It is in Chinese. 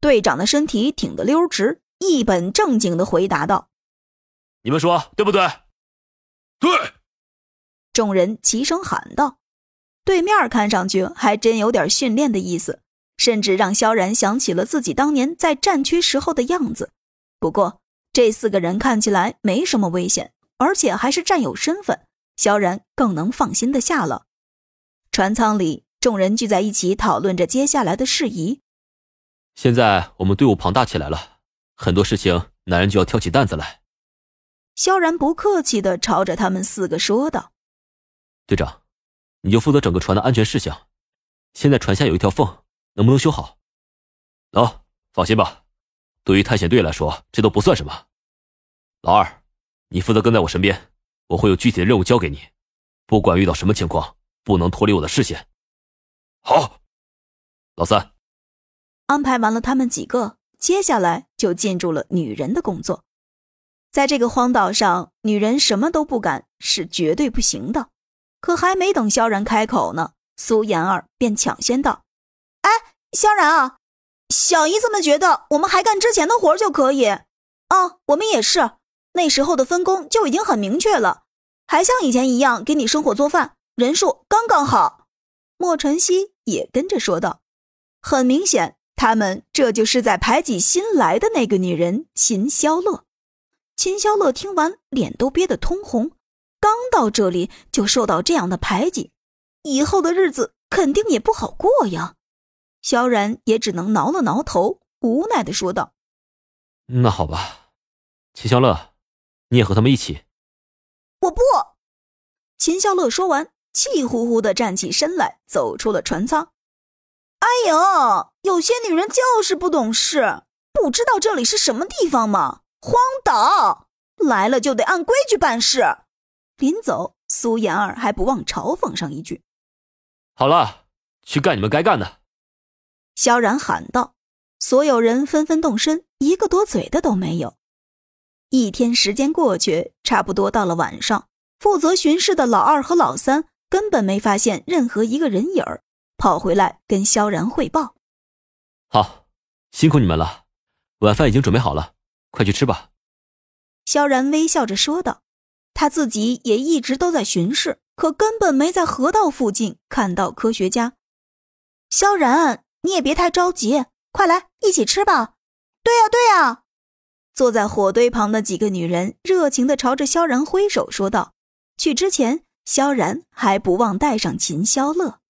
队长的身体挺得溜直，一本正经的回答道：“你们说对不对？”“对。”众人齐声喊道。对面看上去还真有点训练的意思，甚至让萧然想起了自己当年在战区时候的样子。不过这四个人看起来没什么危险，而且还是战友身份，萧然更能放心的下了。船舱里，众人聚在一起讨论着接下来的事宜。现在我们队伍庞大起来了，很多事情男人就要挑起担子来。萧然不客气的朝着他们四个说道：“队长。”你就负责整个船的安全事项。现在船下有一条缝，能不能修好？能，放心吧。对于探险队来说，这都不算什么。老二，你负责跟在我身边，我会有具体的任务交给你，不管遇到什么情况，不能脱离我的视线。好。老三，安排完了他们几个，接下来就进入了女人的工作。在这个荒岛上，女人什么都不敢是绝对不行的。可还没等萧然开口呢，苏妍儿便抢先道：“哎，萧然啊，小姨子们觉得我们还干之前的活就可以。啊，我们也是，那时候的分工就已经很明确了，还像以前一样给你生火做饭，人数刚刚好。”莫晨曦也跟着说道：“很明显，他们这就是在排挤新来的那个女人秦萧乐。”秦萧乐听完，脸都憋得通红。刚到这里就受到这样的排挤，以后的日子肯定也不好过呀。萧然也只能挠了挠头，无奈的说道：“那好吧，秦萧乐，你也和他们一起。”我不。秦萧乐说完，气呼呼的站起身来，走出了船舱。哎呦，有些女人就是不懂事，不知道这里是什么地方吗？荒岛来了就得按规矩办事。临走，苏妍儿还不忘嘲讽上一句：“好了，去干你们该干的。”萧然喊道。所有人纷纷动身，一个多嘴的都没有。一天时间过去，差不多到了晚上，负责巡视的老二和老三根本没发现任何一个人影儿，跑回来跟萧然汇报：“好，辛苦你们了，晚饭已经准备好了，快去吃吧。”萧然微笑着说道。他自己也一直都在巡视，可根本没在河道附近看到科学家。萧然，你也别太着急，快来一起吃吧。对呀，对呀。坐在火堆旁的几个女人热情地朝着萧然挥手说道。去之前，萧然还不忘带上秦萧乐。